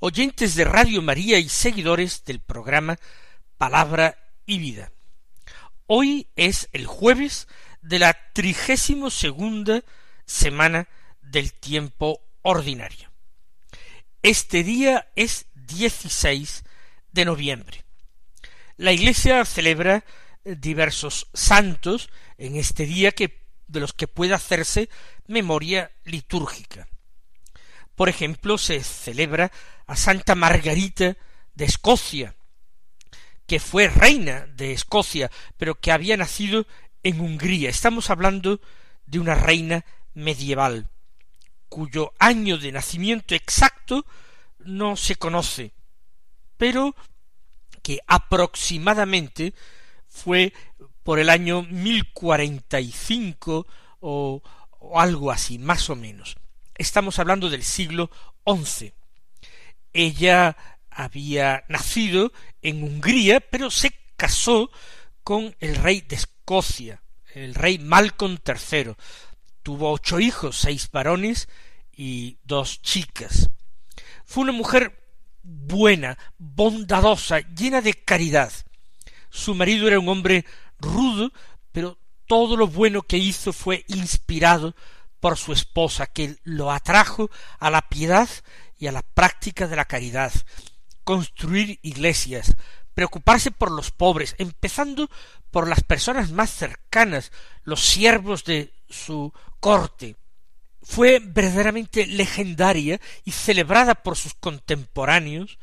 oyentes de Radio María y seguidores del programa Palabra y Vida. Hoy es el jueves de la trigésimo segunda semana del tiempo ordinario. Este día es 16 de noviembre. La Iglesia celebra diversos santos en este día que de los que puede hacerse memoria litúrgica. Por ejemplo, se celebra a Santa Margarita de Escocia, que fue reina de Escocia, pero que había nacido en Hungría. Estamos hablando de una reina medieval, cuyo año de nacimiento exacto no se conoce, pero que aproximadamente fue por el año mil cuarenta y cinco o, o algo así, más o menos. Estamos hablando del siglo XI. Ella había nacido en Hungría, pero se casó con el rey de Escocia, el rey Malcolm III. Tuvo ocho hijos, seis varones y dos chicas. Fue una mujer buena, bondadosa, llena de caridad. Su marido era un hombre rudo, pero todo lo bueno que hizo fue inspirado por su esposa, que lo atrajo a la piedad y a la práctica de la caridad, construir iglesias, preocuparse por los pobres, empezando por las personas más cercanas, los siervos de su corte. Fue verdaderamente legendaria y celebrada por sus contemporáneos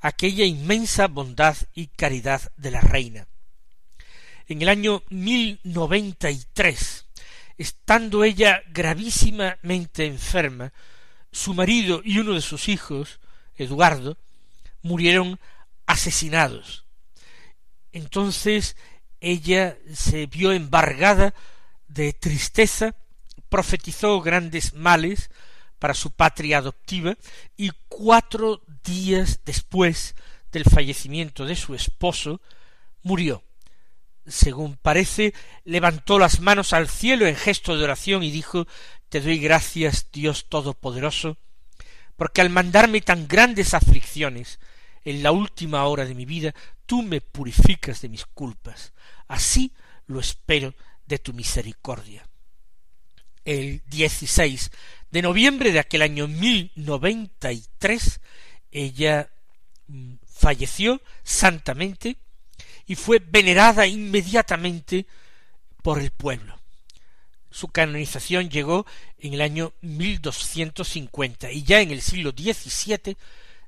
aquella inmensa bondad y caridad de la reina. En el año mil noventa y tres, estando ella gravísimamente enferma, su marido y uno de sus hijos, Eduardo, murieron asesinados. Entonces ella se vio embargada de tristeza, profetizó grandes males para su patria adoptiva y cuatro días después del fallecimiento de su esposo murió. Según parece, levantó las manos al cielo en gesto de oración y dijo Te doy gracias, Dios Todopoderoso, porque al mandarme tan grandes aflicciones en la última hora de mi vida, tú me purificas de mis culpas. Así lo espero de tu misericordia. El 16 de noviembre de aquel año mil noventa y tres, ella mm, falleció santamente y fue venerada inmediatamente por el pueblo. Su canonización llegó en el año 1250 y ya en el siglo XVII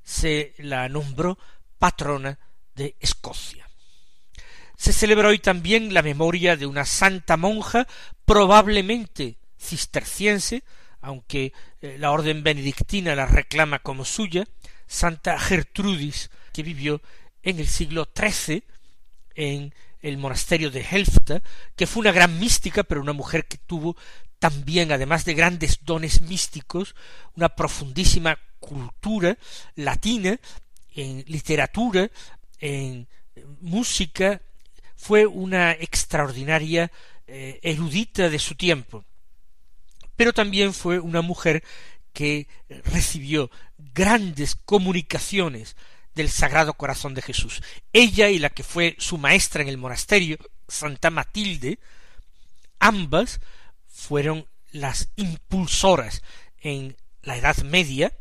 se la nombró patrona de Escocia. Se celebra hoy también la memoria de una santa monja, probablemente cisterciense, aunque eh, la orden benedictina la reclama como suya, Santa Gertrudis, que vivió en el siglo XIII en el monasterio de Helfta, que fue una gran mística, pero una mujer que tuvo también, además de grandes dones místicos, una profundísima cultura latina, en literatura, en música, fue una extraordinaria eh, erudita de su tiempo. Pero también fue una mujer que recibió grandes comunicaciones del Sagrado Corazón de Jesús. Ella y la que fue su maestra en el monasterio, Santa Matilde, ambas fueron las impulsoras en la Edad Media,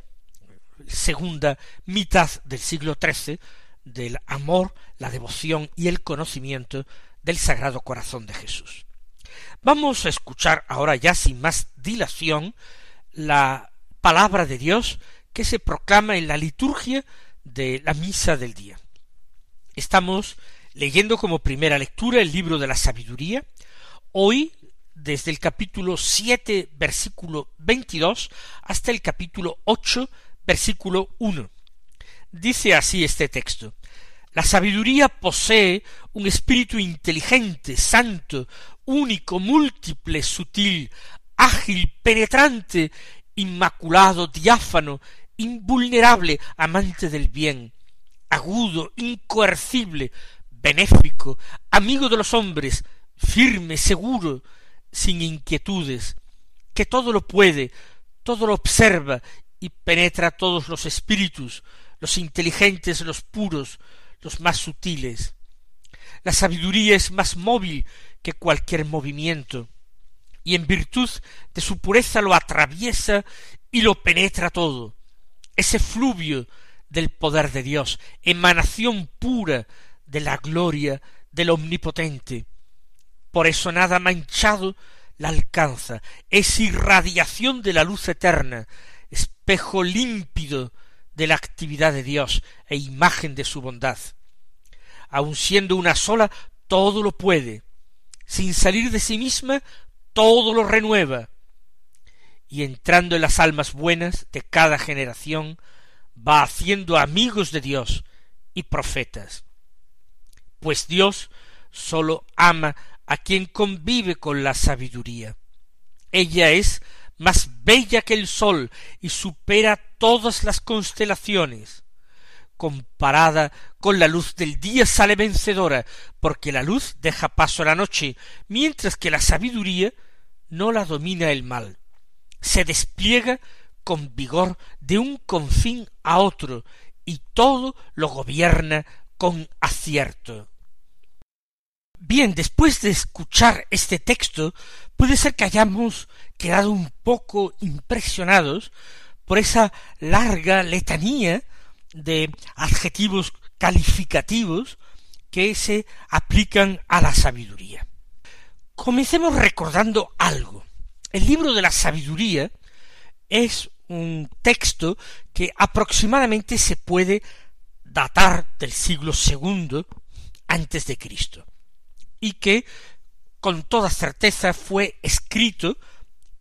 segunda mitad del siglo XIII, del amor, la devoción y el conocimiento del Sagrado Corazón de Jesús. Vamos a escuchar ahora ya sin más dilación la palabra de Dios que se proclama en la liturgia de la misa del día. Estamos leyendo como primera lectura el libro de la sabiduría, hoy desde el capítulo siete versículo veintidós hasta el capítulo ocho versículo uno. Dice así este texto. La sabiduría posee un espíritu inteligente, santo, único, múltiple, sutil, ágil, penetrante, inmaculado, diáfano, invulnerable, amante del bien, agudo, incoercible, benéfico, amigo de los hombres, firme, seguro, sin inquietudes, que todo lo puede, todo lo observa y penetra todos los espíritus, los inteligentes, los puros, los más sutiles. La sabiduría es más móvil que cualquier movimiento, y en virtud de su pureza lo atraviesa y lo penetra todo. Ese fluvio del poder de Dios, emanación pura de la gloria del Omnipotente. Por eso nada manchado la alcanza, es irradiación de la luz eterna, espejo límpido de la actividad de Dios e imagen de su bondad. Aun siendo una sola, todo lo puede. Sin salir de sí misma, todo lo renueva. Y entrando en las almas buenas de cada generación, va haciendo amigos de Dios y profetas. Pues Dios sólo ama a quien convive con la sabiduría. Ella es más bella que el sol y supera todas las constelaciones. Comparada con la luz del día sale vencedora, porque la luz deja paso a la noche, mientras que la sabiduría no la domina el mal. Se despliega con vigor de un confín a otro, y todo lo gobierna con acierto. Bien, después de escuchar este texto, puede ser que hayamos quedado un poco impresionados por esa larga letanía de adjetivos calificativos que se aplican a la sabiduría. Comencemos recordando algo. El libro de la sabiduría es un texto que aproximadamente se puede datar del siglo segundo antes de Cristo y que con toda certeza fue escrito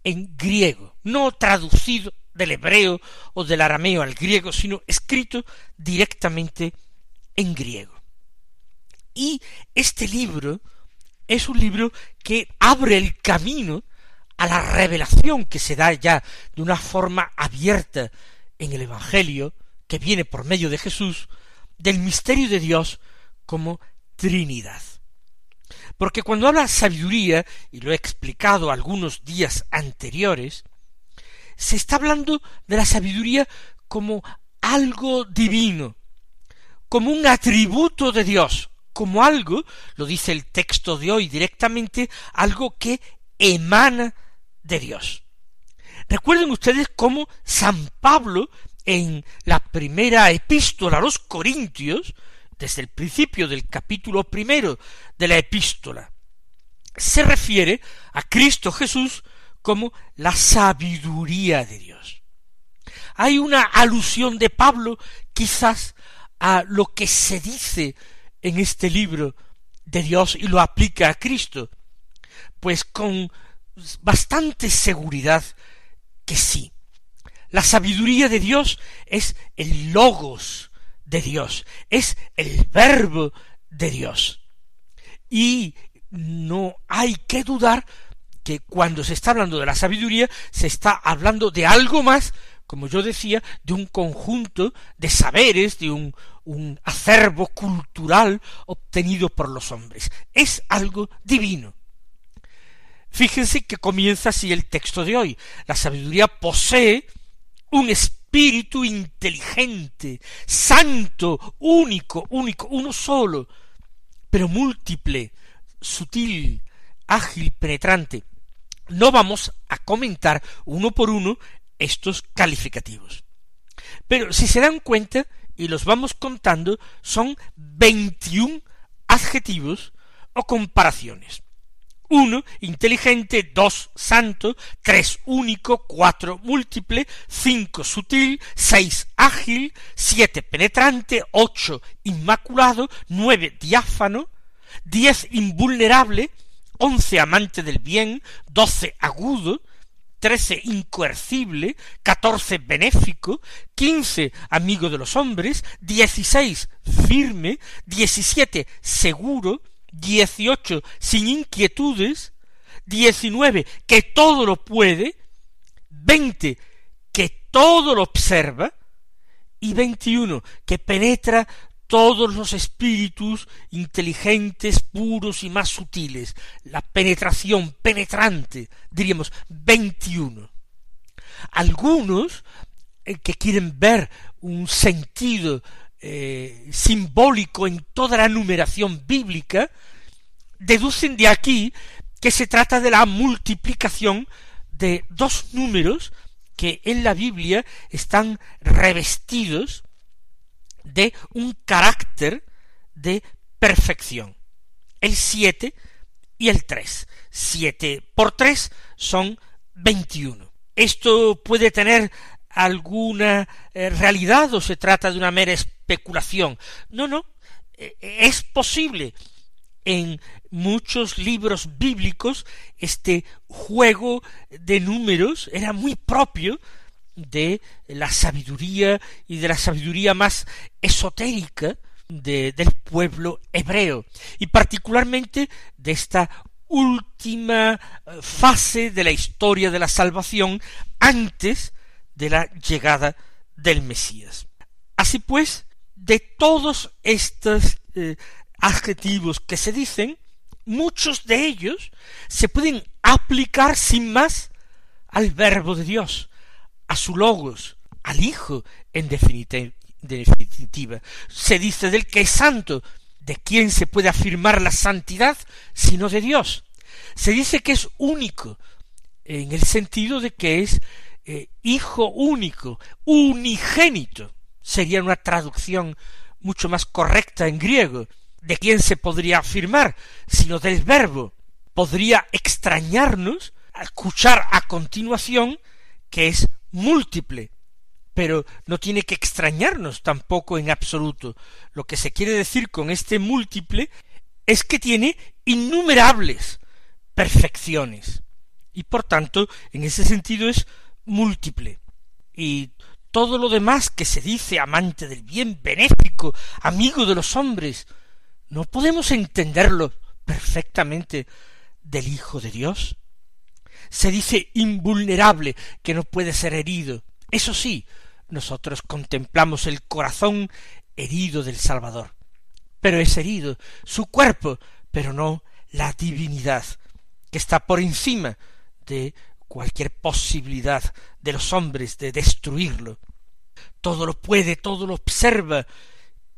en griego, no traducido del hebreo o del arameo al griego, sino escrito directamente en griego. Y este libro es un libro que abre el camino a la revelación que se da ya de una forma abierta en el Evangelio, que viene por medio de Jesús, del misterio de Dios como Trinidad. Porque cuando habla sabiduría, y lo he explicado algunos días anteriores, se está hablando de la sabiduría como algo divino, como un atributo de Dios, como algo, lo dice el texto de hoy directamente, algo que emana de Dios. Recuerden ustedes cómo San Pablo en la primera epístola a los Corintios desde el principio del capítulo primero de la epístola, se refiere a Cristo Jesús como la sabiduría de Dios. Hay una alusión de Pablo quizás a lo que se dice en este libro de Dios y lo aplica a Cristo, pues con bastante seguridad que sí. La sabiduría de Dios es el logos de Dios, es el verbo de Dios. Y no hay que dudar que cuando se está hablando de la sabiduría, se está hablando de algo más, como yo decía, de un conjunto de saberes, de un, acervo cultural obtenido por los hombres. Es algo divino. Fíjense que comienza así el texto de hoy. La sabiduría posee un espíritu inteligente, santo, único, único, uno solo, pero múltiple, sutil, ágil, penetrante. No vamos a comentar uno por uno estos calificativos. Pero si se dan cuenta, y los vamos contando, son veintiún adjetivos o comparaciones uno inteligente, dos santo, tres único, cuatro múltiple, cinco sutil, seis ágil, siete penetrante, ocho inmaculado, nueve diáfano, diez invulnerable, once amante del bien, doce agudo, trece incoercible, catorce benéfico, quince amigo de los hombres, dieciséis firme, diecisiete seguro, dieciocho sin inquietudes, diecinueve que todo lo puede, veinte que todo lo observa, y veintiuno que penetra todos los espíritus inteligentes, puros y más sutiles, la penetración penetrante, diríamos veintiuno. Algunos eh, que quieren ver un sentido eh, simbólico en toda la numeración bíblica, deducen de aquí que se trata de la multiplicación de dos números que en la Biblia están revestidos de un carácter de perfección. El siete y el tres. Siete por tres son veintiuno. Esto puede tener alguna eh, realidad o se trata de una mera especulación. No, no, e, e, es posible. En muchos libros bíblicos este juego de números era muy propio de la sabiduría y de la sabiduría más esotérica de, del pueblo hebreo y particularmente de esta última eh, fase de la historia de la salvación antes de la llegada del Mesías. Así pues, de todos estos eh, adjetivos que se dicen, muchos de ellos se pueden aplicar sin más al verbo de Dios, a su logos, al Hijo, en definitiva. Se dice del que es santo, ¿de quién se puede afirmar la santidad sino de Dios? Se dice que es único, en el sentido de que es eh, hijo único, unigénito. Sería una traducción mucho más correcta en griego. ¿De quién se podría afirmar? Sino del verbo. Podría extrañarnos escuchar a continuación que es múltiple, pero no tiene que extrañarnos tampoco en absoluto. Lo que se quiere decir con este múltiple es que tiene innumerables perfecciones y por tanto en ese sentido es múltiple y todo lo demás que se dice amante del bien, benéfico, amigo de los hombres, no podemos entenderlo perfectamente del Hijo de Dios se dice invulnerable, que no puede ser herido. Eso sí, nosotros contemplamos el corazón herido del Salvador. Pero es herido su cuerpo, pero no la divinidad, que está por encima de cualquier posibilidad de los hombres de destruirlo. Todo lo puede, todo lo observa,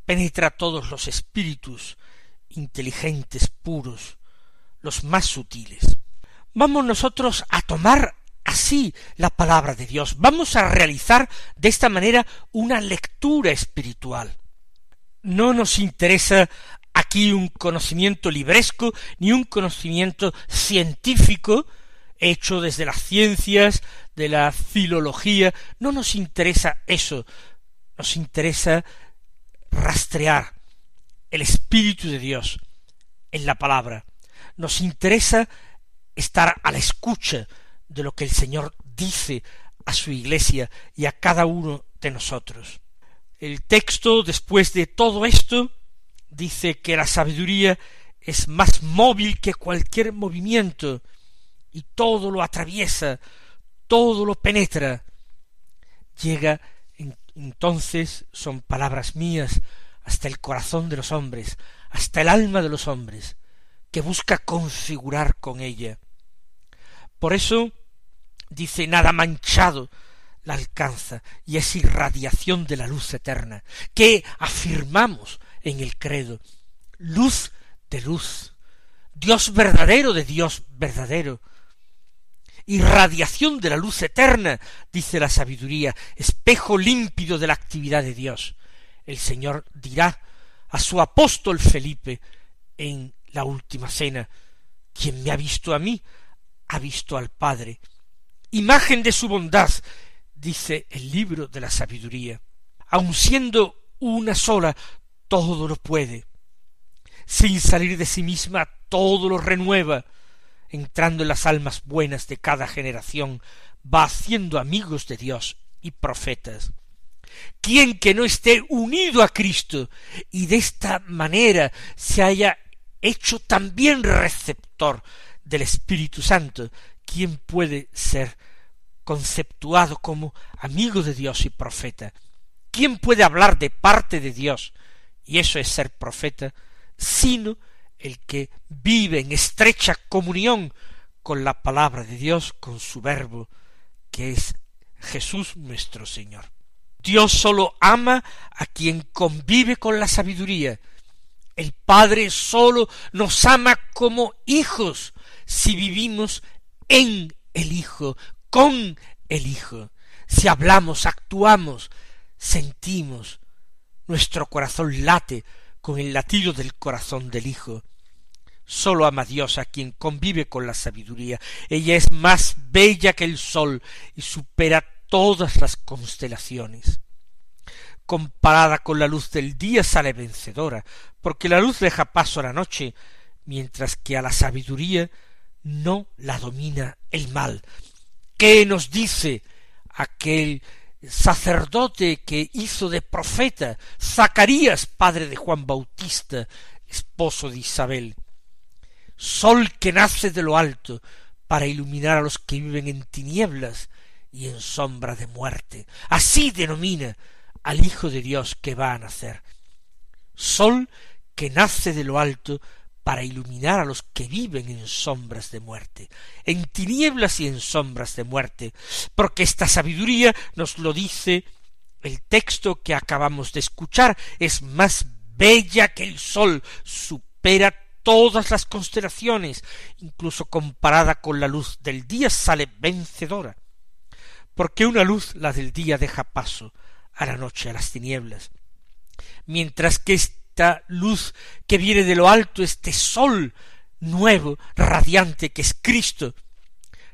penetra todos los espíritus inteligentes, puros, los más sutiles vamos nosotros a tomar así la palabra de Dios, vamos a realizar de esta manera una lectura espiritual. No nos interesa aquí un conocimiento libresco ni un conocimiento científico hecho desde las ciencias, de la filología, no nos interesa eso, nos interesa rastrear el Espíritu de Dios en la palabra, nos interesa estar a la escucha de lo que el Señor dice a su iglesia y a cada uno de nosotros. El texto, después de todo esto, dice que la sabiduría es más móvil que cualquier movimiento y todo lo atraviesa, todo lo penetra. Llega entonces, son palabras mías, hasta el corazón de los hombres, hasta el alma de los hombres, que busca configurar con ella. Por eso dice nada manchado la alcanza y es irradiación de la luz eterna, que afirmamos en el credo, luz de luz, Dios verdadero de Dios verdadero, irradiación de la luz eterna, dice la sabiduría, espejo límpido de la actividad de Dios. El Señor dirá a su apóstol Felipe en la última cena, quien me ha visto a mí, ha visto al Padre. Imagen de su bondad, dice el libro de la sabiduría. Aun siendo una sola, todo lo puede. Sin salir de sí misma, todo lo renueva, entrando en las almas buenas de cada generación, va haciendo amigos de Dios y profetas. Quien que no esté unido a Cristo y de esta manera se haya hecho también receptor del Espíritu Santo, ¿quién puede ser conceptuado como amigo de Dios y profeta? ¿Quién puede hablar de parte de Dios? Y eso es ser profeta, sino el que vive en estrecha comunión con la palabra de Dios, con su verbo, que es Jesús nuestro Señor. Dios sólo ama a quien convive con la sabiduría. El Padre sólo nos ama como hijos si vivimos en el Hijo, con el Hijo. Si hablamos, actuamos, sentimos, nuestro corazón late con el latido del corazón del Hijo. Sólo ama Dios a quien convive con la sabiduría. Ella es más bella que el sol y supera todas las constelaciones. Comparada con la luz del día sale vencedora, porque la luz deja paso a la noche, mientras que a la sabiduría no la domina el mal. ¿Qué nos dice aquel sacerdote que hizo de profeta Zacarías, padre de Juan Bautista, esposo de Isabel? Sol que nace de lo alto para iluminar a los que viven en tinieblas y en sombra de muerte. Así denomina al Hijo de Dios que va a nacer. Sol que nace de lo alto para iluminar a los que viven en sombras de muerte, en tinieblas y en sombras de muerte, porque esta sabiduría nos lo dice el texto que acabamos de escuchar, es más bella que el sol, supera todas las constelaciones, incluso comparada con la luz del día sale vencedora, porque una luz, la del día, deja paso a la noche, a las tinieblas, mientras que esta luz que viene de lo alto, este sol nuevo, radiante, que es Cristo,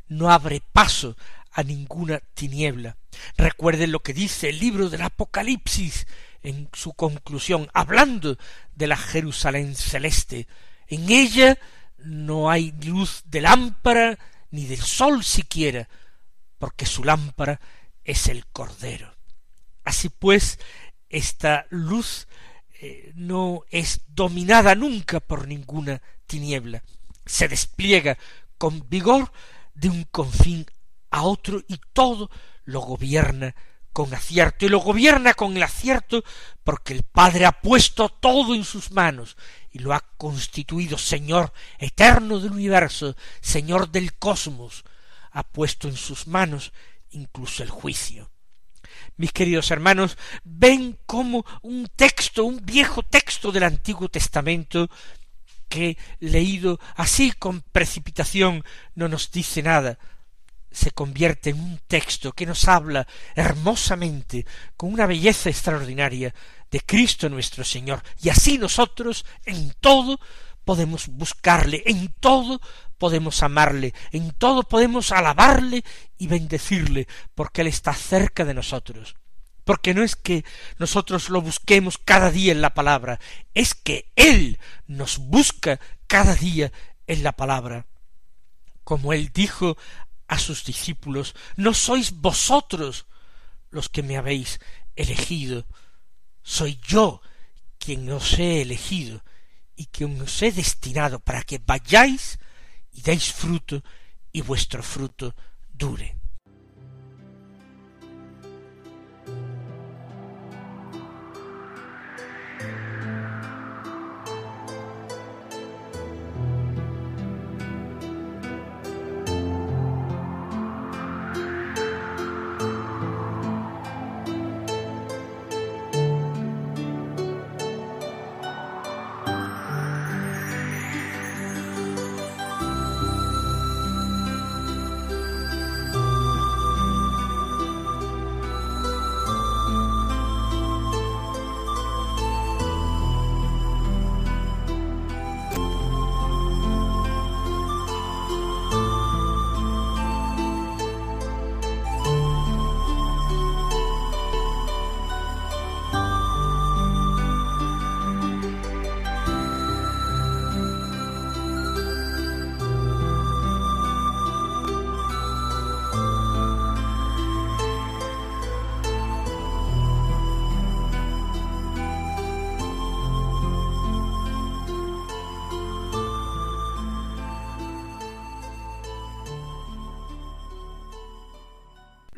no abre paso a ninguna tiniebla. Recuerden lo que dice el libro del Apocalipsis en su conclusión, hablando de la Jerusalén celeste. En ella no hay luz de lámpara ni del sol siquiera, porque su lámpara es el Cordero. Así pues, esta luz eh, no es dominada nunca por ninguna tiniebla, se despliega con vigor de un confín a otro y todo lo gobierna con acierto y lo gobierna con el acierto porque el Padre ha puesto todo en sus manos y lo ha constituido Señor eterno del universo, Señor del cosmos, ha puesto en sus manos incluso el juicio. Mis queridos hermanos, ven como un texto, un viejo texto del Antiguo Testamento, que leído así con precipitación no nos dice nada, se convierte en un texto que nos habla hermosamente, con una belleza extraordinaria, de Cristo nuestro Señor, y así nosotros en todo podemos buscarle, en todo podemos amarle, en todo podemos alabarle y bendecirle, porque Él está cerca de nosotros. Porque no es que nosotros lo busquemos cada día en la palabra, es que Él nos busca cada día en la palabra. Como Él dijo a sus discípulos, no sois vosotros los que me habéis elegido, soy yo quien os he elegido y que os he destinado para que vayáis y deis fruto y vuestro fruto dure.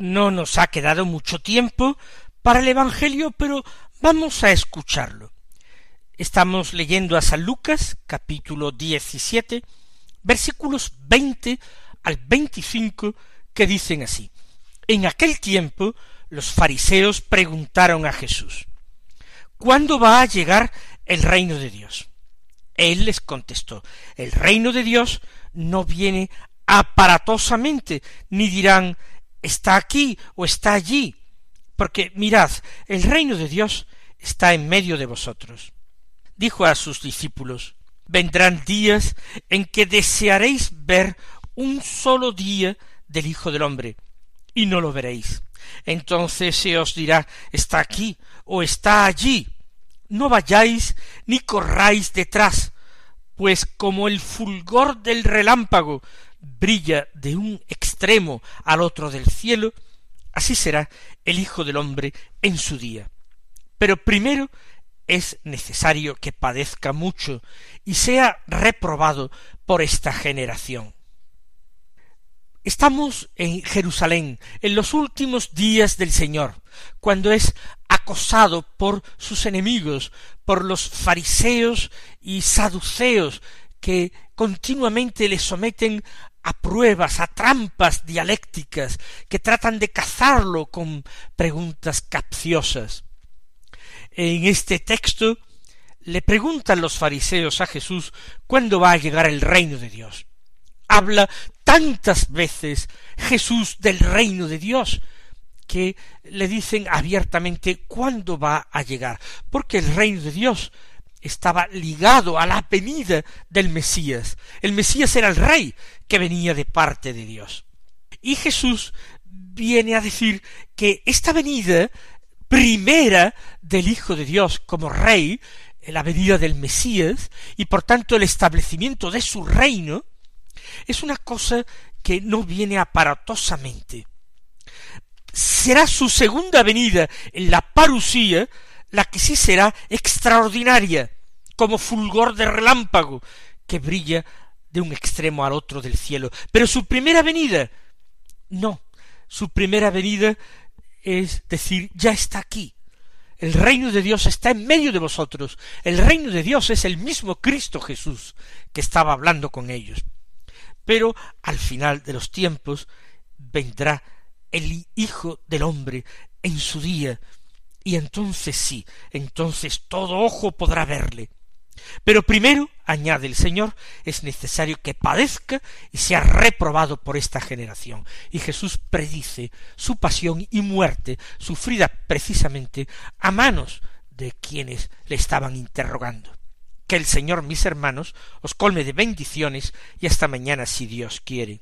No nos ha quedado mucho tiempo para el Evangelio, pero vamos a escucharlo. Estamos leyendo a San Lucas, capítulo 17, versículos 20 al 25, que dicen así. En aquel tiempo los fariseos preguntaron a Jesús, ¿Cuándo va a llegar el reino de Dios? Él les contestó, el reino de Dios no viene aparatosamente, ni dirán, está aquí o está allí, porque mirad, el reino de Dios está en medio de vosotros. Dijo a sus discípulos, vendrán días en que desearéis ver un solo día del Hijo del Hombre, y no lo veréis. Entonces se os dirá, está aquí o está allí. No vayáis ni corráis detrás, pues como el fulgor del relámpago brilla de un extremo al otro del cielo, así será el Hijo del hombre en su día. Pero primero es necesario que padezca mucho y sea reprobado por esta generación. Estamos en Jerusalén, en los últimos días del Señor, cuando es acosado por sus enemigos, por los fariseos y saduceos, que continuamente le someten a pruebas, a trampas dialécticas, que tratan de cazarlo con preguntas capciosas. En este texto le preguntan los fariseos a Jesús cuándo va a llegar el reino de Dios habla tantas veces Jesús del reino de Dios, que le dicen abiertamente cuándo va a llegar, porque el reino de Dios estaba ligado a la venida del Mesías. El Mesías era el rey que venía de parte de Dios. Y Jesús viene a decir que esta venida primera del Hijo de Dios como rey, la venida del Mesías, y por tanto el establecimiento de su reino, es una cosa que no viene aparatosamente. Será su segunda venida en la parusía la que sí será extraordinaria, como fulgor de relámpago que brilla de un extremo al otro del cielo. Pero su primera venida, no, su primera venida es decir, ya está aquí. El reino de Dios está en medio de vosotros. El reino de Dios es el mismo Cristo Jesús que estaba hablando con ellos. Pero al final de los tiempos vendrá el Hijo del hombre en su día, y entonces sí, entonces todo ojo podrá verle. Pero primero, añade el Señor, es necesario que padezca y sea reprobado por esta generación. Y Jesús predice su pasión y muerte, sufrida precisamente a manos de quienes le estaban interrogando. Que el Señor, mis hermanos, os colme de bendiciones y hasta mañana si Dios quiere.